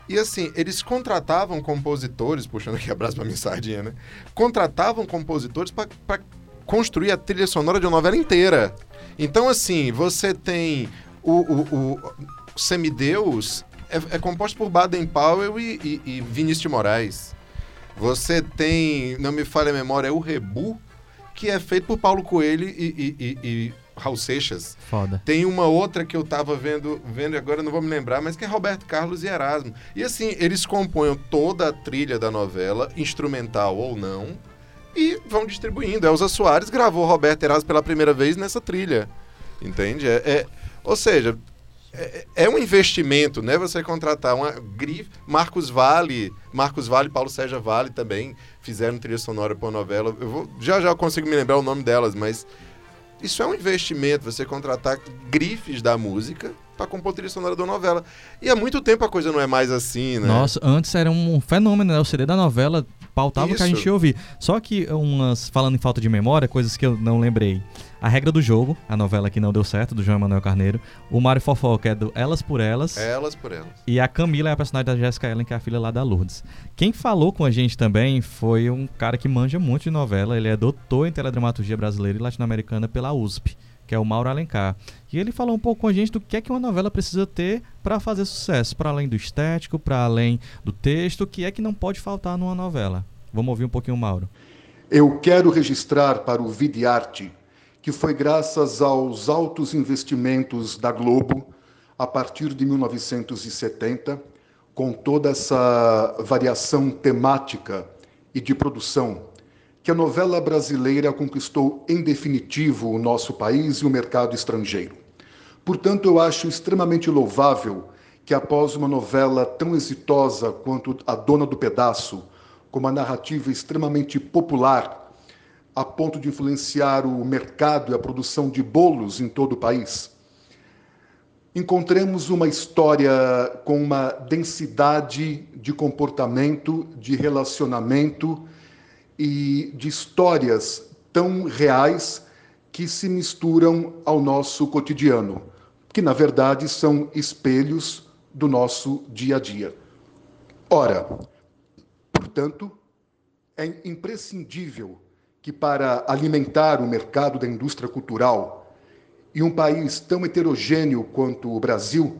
E assim, eles contratavam compositores, puxando aqui abraço pra minha sardinha, né? Contratavam compositores para construir a trilha sonora de uma novela inteira. Então, assim, você tem o, o, o Semideus é, é composto por Baden Powell e, e, e Vinícius de Moraes. Você tem, não me falha a memória, o Rebu, que é feito por Paulo Coelho e, e, e Raul Seixas. Foda. Tem uma outra que eu tava vendo, vendo e agora não vou me lembrar, mas que é Roberto Carlos e Erasmo. E assim, eles compõem toda a trilha da novela, instrumental ou não, e vão distribuindo. Elza Soares gravou Roberto Erasmo pela primeira vez nessa trilha. Entende? É, é- ou seja, é, é um investimento, né? Você contratar uma grife. Marcos Vale, Marcos Vale e Paulo Sérgio Vale também fizeram trilha sonora para novela. Eu vou, já já eu consigo me lembrar o nome delas, mas isso é um investimento, você contratar grifes da música para compor trilha sonora da novela. E há muito tempo a coisa não é mais assim, né? Nossa, antes era um fenômeno, né? O CD da novela pautava o que a Isso. gente ia ouvir. Só que umas, falando em falta de memória, coisas que eu não lembrei. A Regra do Jogo, a novela que não deu certo, do João Emanuel Carneiro. O Mário Fofoca é do Elas por Elas. Elas por elas. E a Camila é a personagem da Jessica Ellen, que é a filha lá da Lourdes. Quem falou com a gente também foi um cara que manja muito de novela. Ele é doutor em teledramaturgia brasileira e latino-americana pela USP, que é o Mauro Alencar. E ele falou um pouco com a gente do que é que uma novela precisa ter para fazer sucesso, para além do estético, para além do texto, o que é que não pode faltar numa novela. Vamos ouvir um pouquinho o Mauro. Eu quero registrar para o Vidiarte que foi graças aos altos investimentos da Globo, a partir de 1970, com toda essa variação temática e de produção, que a novela brasileira conquistou em definitivo o nosso país e o mercado estrangeiro. Portanto, eu acho extremamente louvável que, após uma novela tão exitosa quanto A Dona do Pedaço, com uma narrativa extremamente popular, a ponto de influenciar o mercado e a produção de bolos em todo o país, encontremos uma história com uma densidade de comportamento, de relacionamento e de histórias tão reais que se misturam ao nosso cotidiano, que na verdade são espelhos do nosso dia a dia. Ora, portanto, é imprescindível que para alimentar o mercado da indústria cultural e um país tão heterogêneo quanto o Brasil,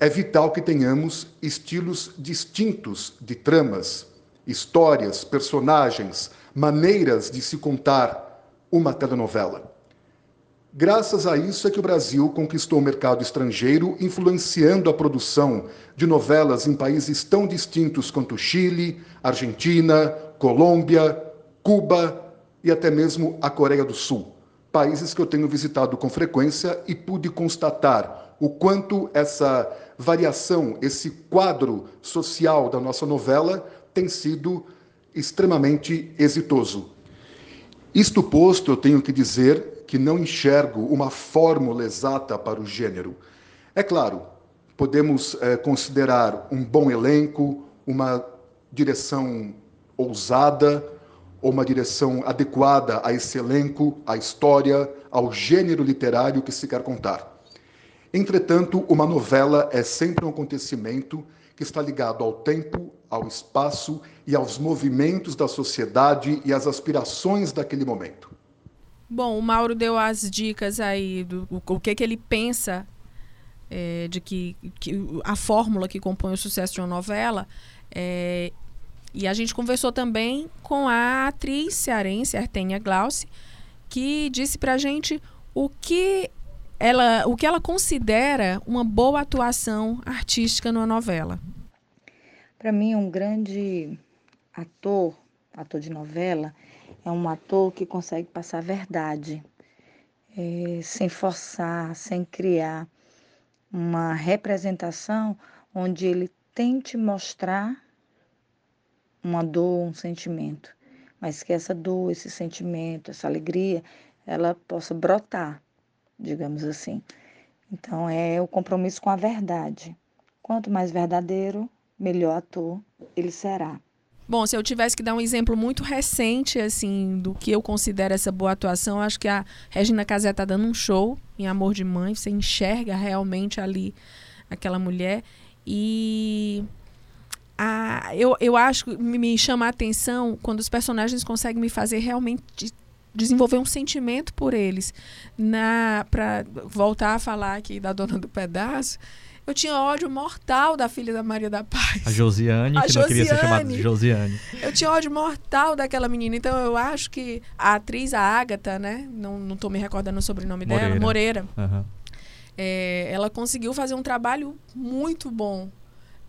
é vital que tenhamos estilos distintos de tramas, histórias, personagens, maneiras de se contar uma telenovela. Graças a isso é que o Brasil conquistou o mercado estrangeiro, influenciando a produção de novelas em países tão distintos quanto Chile, Argentina, Colômbia, Cuba e até mesmo a Coreia do Sul países que eu tenho visitado com frequência e pude constatar o quanto essa variação, esse quadro social da nossa novela tem sido extremamente exitoso. Isto posto, eu tenho que dizer que não enxergo uma fórmula exata para o gênero. É claro, podemos é, considerar um bom elenco, uma direção ousada, ou uma direção adequada a esse elenco, à história, ao gênero literário que se quer contar. Entretanto, uma novela é sempre um acontecimento que está ligado ao tempo, ao espaço e aos movimentos da sociedade e às aspirações daquele momento. Bom, o Mauro deu as dicas aí do o que, que ele pensa é, de que, que, a fórmula que compõe o sucesso de uma novela. É, e a gente conversou também com a atriz cearense, Artênia Glauce, que disse pra gente o que ela, o que ela considera uma boa atuação artística numa novela. Para mim, um grande ator, ator de novela, é um ator que consegue passar a verdade, é, sem forçar, sem criar uma representação onde ele tente mostrar uma dor, um sentimento, mas que essa dor, esse sentimento, essa alegria, ela possa brotar, digamos assim. Então é o compromisso com a verdade. Quanto mais verdadeiro, melhor ator ele será. Bom, se eu tivesse que dar um exemplo muito recente, assim, do que eu considero essa boa atuação, acho que a Regina Casé está dando um show em Amor de Mãe. Você enxerga realmente ali aquela mulher. E a, eu, eu acho que me chama a atenção quando os personagens conseguem me fazer realmente desenvolver um sentimento por eles. Na para voltar a falar aqui da dona do pedaço, eu tinha ódio mortal da filha da Maria da Paz. A Josiane, a que Josiane. não queria ser chamada de Josiane. Eu tinha ódio mortal daquela menina. Então eu acho que a atriz, a Ágata, né? Não, não tô me recordando o sobrenome Moreira. dela, Moreira. Uhum. É, ela conseguiu fazer um trabalho muito bom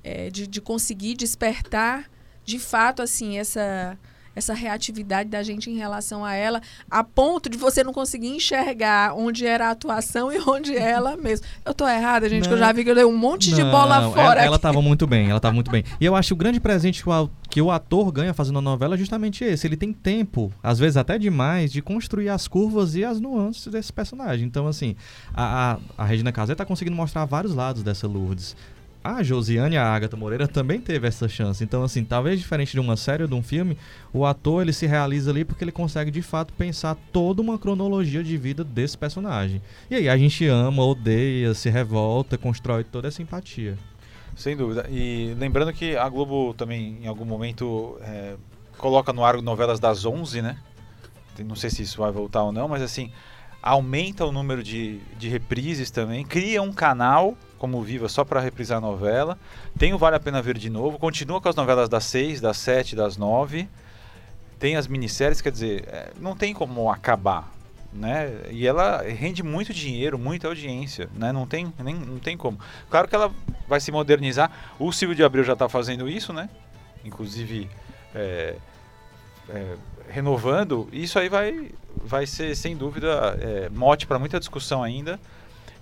é, de, de conseguir despertar de fato assim essa essa reatividade da gente em relação a ela, a ponto de você não conseguir enxergar onde era a atuação e onde ela mesmo. Eu tô errada, gente, não, que eu já vi que eu dei um monte não, de bola fora. Ela, estava muito bem, ela estava muito bem. E eu acho que o grande presente que o, que o ator ganha fazendo a novela é justamente esse. Ele tem tempo, às vezes até demais, de construir as curvas e as nuances desse personagem. Então, assim, a, a, a Regina Casé está conseguindo mostrar vários lados dessa Lourdes a Josiane a Agatha Moreira também teve essa chance. Então, assim, talvez diferente de uma série ou de um filme, o ator ele se realiza ali porque ele consegue de fato pensar toda uma cronologia de vida desse personagem. E aí a gente ama, odeia, se revolta, constrói toda essa empatia. Sem dúvida. E lembrando que a Globo também, em algum momento, é, coloca no ar novelas das 11, né? Não sei se isso vai voltar ou não, mas assim, aumenta o número de, de reprises também, cria um canal como Viva só para reprisar a novela. Tem o Vale a Pena Ver de novo. Continua com as novelas das 6, das 7, das 9. Tem as minisséries, quer dizer, é, não tem como acabar. né? E ela rende muito dinheiro, muita audiência, né? Não tem, nem, não tem como. Claro que ela vai se modernizar. O Silvio de Abreu já está fazendo isso, né? Inclusive é, é, renovando. Isso aí vai, vai ser, sem dúvida, é, mote para muita discussão ainda.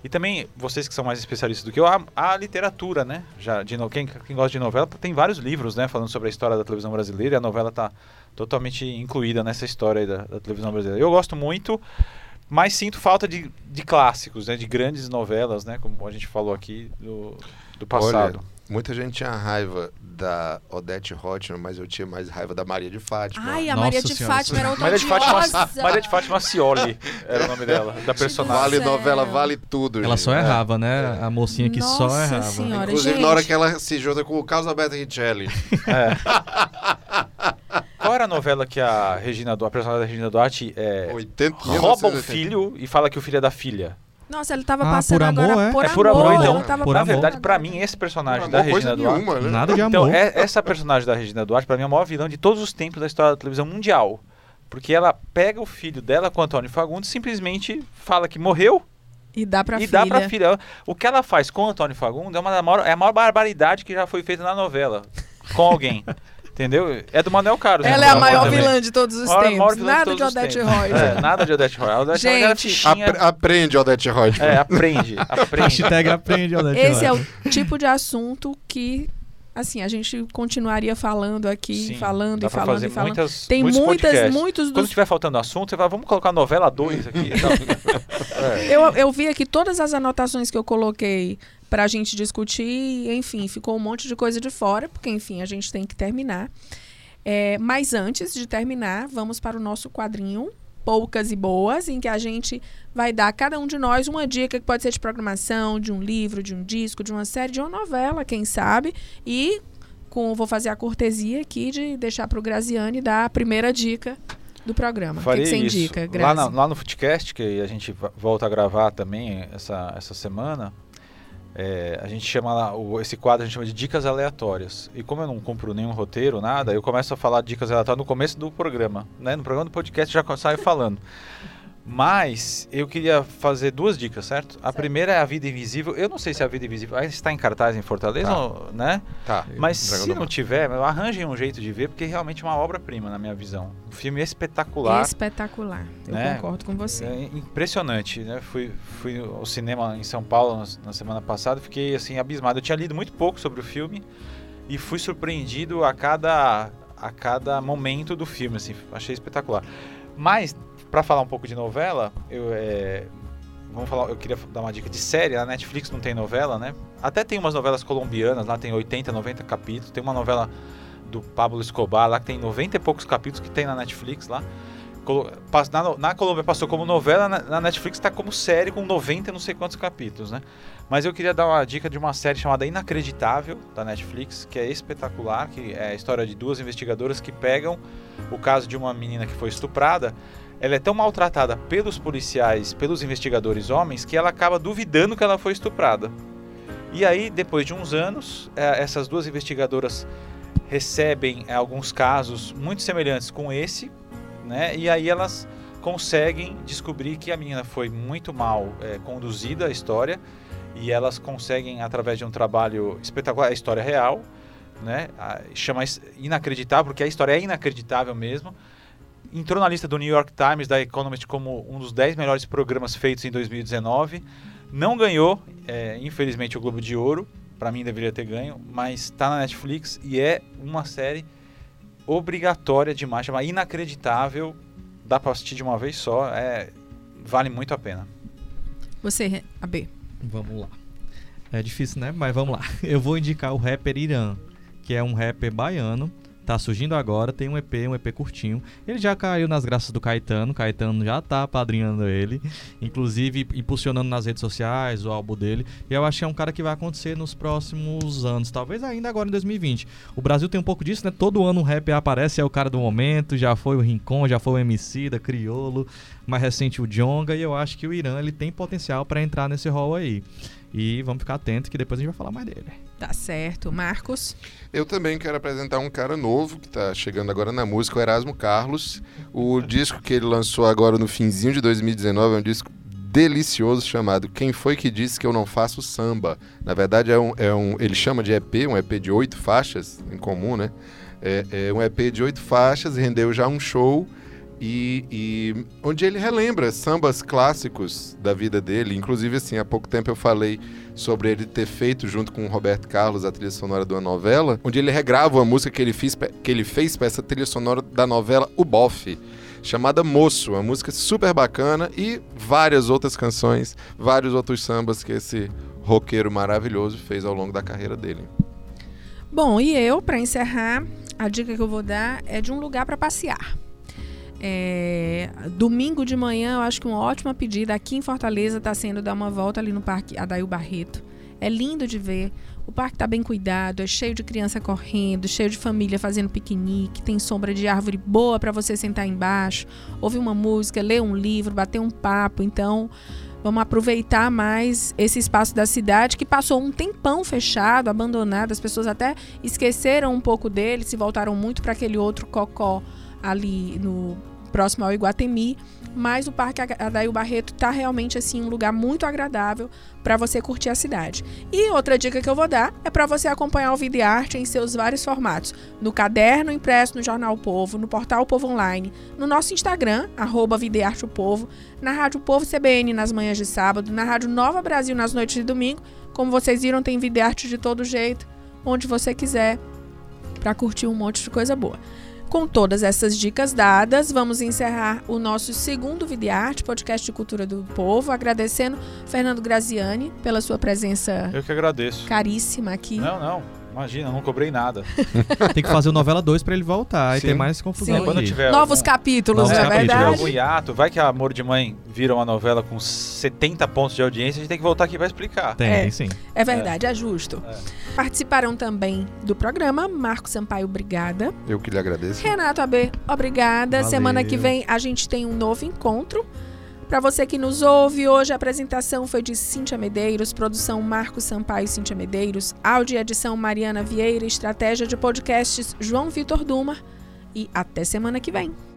E também, vocês que são mais especialistas do que eu, a, a literatura, né? Já, de, quem, quem gosta de novela, tem vários livros, né? Falando sobre a história da televisão brasileira. E a novela está totalmente incluída nessa história aí da, da televisão brasileira. Eu gosto muito, mas sinto falta de, de clássicos, né? De grandes novelas, né? Como a gente falou aqui do, do passado. Olha, muita gente tinha raiva da Odete Roitman, mas eu tinha mais raiva da Maria de Fátima. Ai, a Nossa Maria de Senhora, Fátima era outra Maria de, Fátima, odiosa. Maria de Fátima Cioli era o nome dela, da personagem. Vale novela, vale tudo. Ela gente. só errava, né? A mocinha que só Nossa errava. Senhora, Inclusive, gente. na hora que ela se junta com o Carlos Alberto Richelli. Qual era a novela que a Regina a personagem da Regina Duarte é, 80, rouba um 1980. filho e fala que o filho é da filha? Nossa, ele tava Ah, passando por amor, agora é? por é amor. por amor, ela então. tava Por na amor. verdade, pra mim, esse personagem da amor, coisa Regina Duarte. nenhuma, né? Nada de amor. Então, é- essa personagem da Regina Duarte, pra mim, é a maior vilã de todos os tempos da história da televisão mundial. Porque ela pega o filho dela com o Antônio Fagundes, simplesmente fala que morreu E dá pra e filha. dá pra filha. O que ela faz com o Antônio Fagundes é, uma maior, é a maior barbaridade que já foi feita na novela. Com alguém. Entendeu? É do Manuel Carlos. Ela é a maior também. vilã de todos os Maior- tempos. maior de Nada de Odete tempos. Roitman. É, nada de Odete Roy. A Roy era Gente. fichinha. Apre- aprende, Odete Roitman. É, aprende, aprende. Hashtag aprende, Odete Esse é o tipo de assunto que, assim, a gente continuaria falando aqui, Sim, falando e falando fazer e falando. muitas, Tem muitos muitas, podcasts. muitos Quando dos tiver faltando assunto, você fala, vamos colocar novela 2 aqui. É. Eu, eu vi aqui todas as anotações que eu coloquei pra gente discutir, enfim, ficou um monte de coisa de fora, porque, enfim, a gente tem que terminar. É, mas antes de terminar, vamos para o nosso quadrinho Poucas e Boas, em que a gente vai dar a cada um de nós uma dica que pode ser de programação, de um livro, de um disco, de uma série, de uma novela, quem sabe. E com, vou fazer a cortesia aqui de deixar para o Graziani dar a primeira dica do programa. O que, que você isso. indica, lá, Grazi? na- lá no Footcast, que a gente volta a gravar também essa, essa semana, é, a gente chama lá, o- esse quadro a gente chama de dicas aleatórias. E como eu não cumpro nenhum roteiro, nada, eu começo a falar dicas aleatórias no começo do programa. Né? No programa do podcast já saio falando. Mas eu queria fazer duas dicas, certo? A primeira é A Vida Invisível. Eu não sei se A Vida Invisível ainda está em cartaz em Fortaleza, Tá. ou- né? Tá. Mas se não tiver, arranjem um jeito de ver, porque realmente é uma obra-prima, na minha visão. Um filme espetacular. Espetacular. Eu né? concordo com você. É impressionante, né? Fui, fui ao cinema em São Paulo na, na semana passada, fiquei assim abismado. Eu tinha lido muito pouco sobre o filme e fui surpreendido a cada a cada momento do filme, assim, achei espetacular. Mas para falar um pouco de novela, eu é, vamos falar, eu queria dar uma dica de série. A Netflix não tem novela, né? Até tem umas novelas colombianas, lá tem 80, 90 capítulos. Tem uma novela do Pablo Escobar lá que tem 90 e poucos capítulos que tem na Netflix lá. Na, na Colômbia passou como novela, na, na Netflix está como série com 90 e não sei quantos capítulos, né? Mas eu queria dar uma dica de uma série chamada Inacreditável, da Netflix, que é espetacular, que é a história de duas investigadoras que pegam o caso de uma menina que foi estuprada. Ela é tão maltratada pelos policiais, pelos investigadores homens, que ela acaba duvidando que ela foi estuprada. E aí, depois de uns anos, eh, essas duas investigadoras recebem eh, alguns casos muito semelhantes com esse, né? E aí elas conseguem descobrir que a menina foi muito mal eh, conduzida a história e elas conseguem através de um trabalho espetacular, a história real, né? Chama inacreditável porque a história é inacreditável mesmo. Entrou na lista do New York Times da Economist como um dos 10 melhores programas feitos em 2019. Não ganhou, eh, infelizmente, o Globo de Ouro. Para mim deveria ter ganho, mas está na Netflix e é uma série obrigatória demais, chama inacreditável. Dá para assistir de uma vez só, é vale muito a pena. Você, AB. Vamos lá. É difícil, né? Mas vamos lá. Eu vou indicar o rapper Irã, que é um rapper baiano. Tá surgindo agora, tem um EP, um EP curtinho. Ele já caiu nas graças do Caetano. Caetano já tá padrinhando ele. Inclusive, impulsionando nas redes sociais o álbum dele. E eu acho que é um cara que vai acontecer nos próximos anos. Talvez ainda agora em 2020. O Brasil tem um pouco disso, né? Todo ano um rapper aparece, é o cara do momento. Já foi o Rincon, já foi o MC da Criolo. Mais recente o Jonga. E eu acho que o Irã ele tem potencial para entrar nesse rol aí. E vamos ficar atento que depois a gente vai falar mais dele. Tá certo. Marcos? Eu também quero apresentar um cara novo que está chegando agora na música, o Erasmo Carlos. O disco que ele lançou agora no finzinho de 2019 é um disco delicioso chamado Quem Foi Que Disse Que Eu Não Faço Samba. Na verdade, é um, é um ele chama de EP, um EP de oito faixas, em comum, né? É, é um EP de oito faixas, rendeu já um show e, e, onde ele relembra sambas clássicos da vida dele. Inclusive, assim, há pouco tempo eu falei sobre ele ter feito junto com o Roberto Carlos a trilha sonora de uma novela, onde ele regrava uma música que ele, fez, que ele fez para essa trilha sonora da novela O Bofe, chamada Moço, uma música super bacana e várias outras canções, vários outros sambas que esse roqueiro maravilhoso fez ao longo da carreira dele. Bom, e eu, para encerrar, a dica que eu vou dar é de um lugar para passear. É, domingo de manhã, eu acho que uma ótima pedida aqui em Fortaleza está sendo dar uma volta ali no Parque Adail Barreto. É lindo de ver. O parque está bem cuidado, é cheio de criança correndo, cheio de família fazendo piquenique, tem sombra de árvore boa para você sentar embaixo, ouvir uma música, ler um livro, bater um papo. Então, vamos aproveitar mais esse espaço da cidade que passou um tempão fechado, abandonado. As pessoas até esqueceram um pouco dele, se voltaram muito para aquele outro cocó ali no próximo ao Iguatemi, mas o Parque Adail Barreto está realmente assim um lugar muito agradável para você curtir a cidade. E outra dica que eu vou dar é para você acompanhar o Vida e Arte em seus vários formatos, no caderno impresso no Jornal Povo, no portal Povo Online, no nosso Instagram arroba Vida e Arte o Povo, na Rádio Povo CBN nas manhãs de sábado, na Rádio Nova Brasil nas noites de domingo. Como vocês viram, tem Vida e Arte de todo jeito, onde você quiser, para curtir um monte de coisa boa. Com todas essas dicas dadas, vamos encerrar o nosso segundo Videarte, podcast de cultura do povo, agradecendo Fernando Graziani pela sua presença. Eu que agradeço. Caríssima aqui. Não, não. Imagina, não cobrei nada. tem que fazer o novela 2 para ele voltar Sim. e ter mais confusão. Sim. Quando tiver Novos algum... capítulos, Novos é verdade. algum hiato, vai que Amor de Mãe vira uma novela com 70 pontos de audiência, a gente tem que voltar aqui para explicar. Tem, é, sim. É verdade, é, é justo. É. Participaram também do programa Marco Sampaio, obrigada. Eu que lhe agradeço. Renato AB, obrigada. Valeu. Semana que vem a gente tem um novo encontro. Para você que nos ouve, hoje a apresentação foi de Cíntia Medeiros, produção Marco Sampaio e Cíntia Medeiros, áudio e edição Mariana Vieira, estratégia de podcasts João Vitor Duma. E até semana que vem.